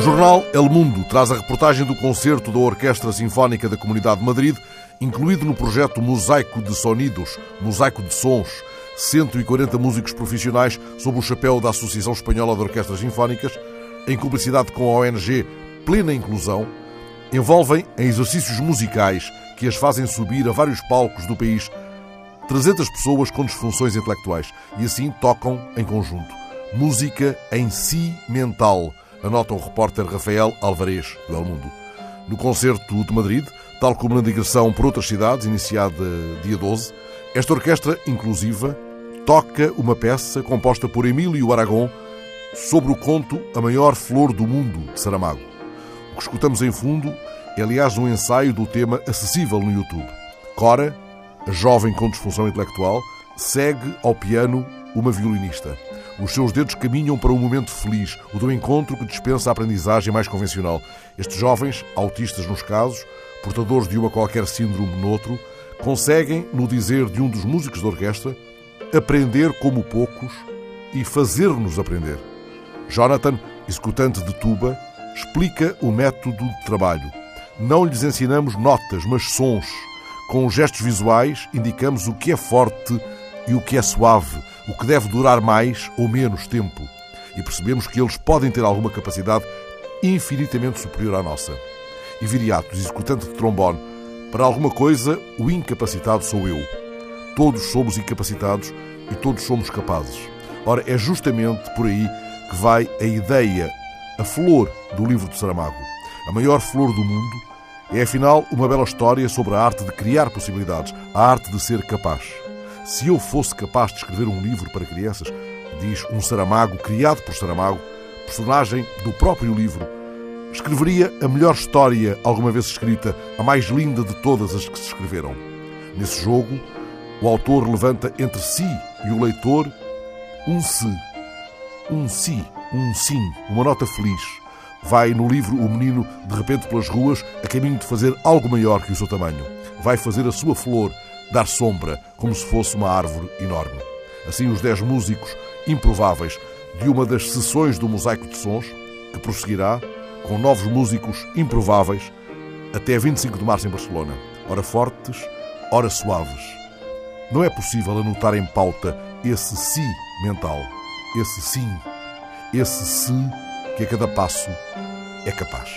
jornal El Mundo traz a reportagem do concerto da Orquestra Sinfónica da Comunidade de Madrid, incluído no projeto Mosaico de Sonidos, Mosaico de Sons, 140 músicos profissionais sob o chapéu da Associação Espanhola de Orquestras Sinfónicas, em cumplicidade com a ONG Plena Inclusão, envolvem em exercícios musicais que as fazem subir a vários palcos do país 300 pessoas com disfunções intelectuais e assim tocam em conjunto. Música em si mental, anota o repórter Rafael Alvarez, do El Mundo. No concerto de Madrid, tal como na digressão por outras cidades, iniciada dia 12, esta orquestra inclusiva toca uma peça composta por Emílio Aragão sobre o conto A Maior Flor do Mundo, de Saramago. O que escutamos em fundo é, aliás, um ensaio do tema acessível no YouTube. Cora, a jovem com disfunção intelectual, segue ao piano uma violinista. Os seus dedos caminham para um momento feliz, o do encontro que dispensa a aprendizagem mais convencional. Estes jovens, autistas nos casos, portadores de uma qualquer síndrome noutro, conseguem, no dizer de um dos músicos da orquestra, aprender como poucos e fazer-nos aprender. Jonathan, executante de tuba, explica o método de trabalho. Não lhes ensinamos notas, mas sons. Com gestos visuais, indicamos o que é forte e o que é suave, o que deve durar mais ou menos tempo. E percebemos que eles podem ter alguma capacidade infinitamente superior à nossa. E Viriatos, executante de trombone, para alguma coisa, o incapacitado sou eu. Todos somos incapacitados e todos somos capazes. Ora, é justamente por aí que vai a ideia, a flor do livro de Saramago. A maior flor do mundo é, afinal, uma bela história sobre a arte de criar possibilidades, a arte de ser capaz. Se eu fosse capaz de escrever um livro para crianças, diz um Saramago, criado por Saramago, personagem do próprio livro, escreveria a melhor história alguma vez escrita, a mais linda de todas as que se escreveram. Nesse jogo, o autor levanta entre si e o leitor um se, um si, um sim, uma nota feliz. Vai no livro o menino, de repente pelas ruas, a caminho de fazer algo maior que o seu tamanho. Vai fazer a sua flor dar sombra, como se fosse uma árvore enorme. Assim, os dez músicos improváveis de uma das sessões do Mosaico de Sons, que prosseguirá com novos músicos improváveis até 25 de março em Barcelona. Ora fortes, ora suaves. Não é possível anotar em pauta esse si mental, esse sim, esse se que a cada passo é capaz.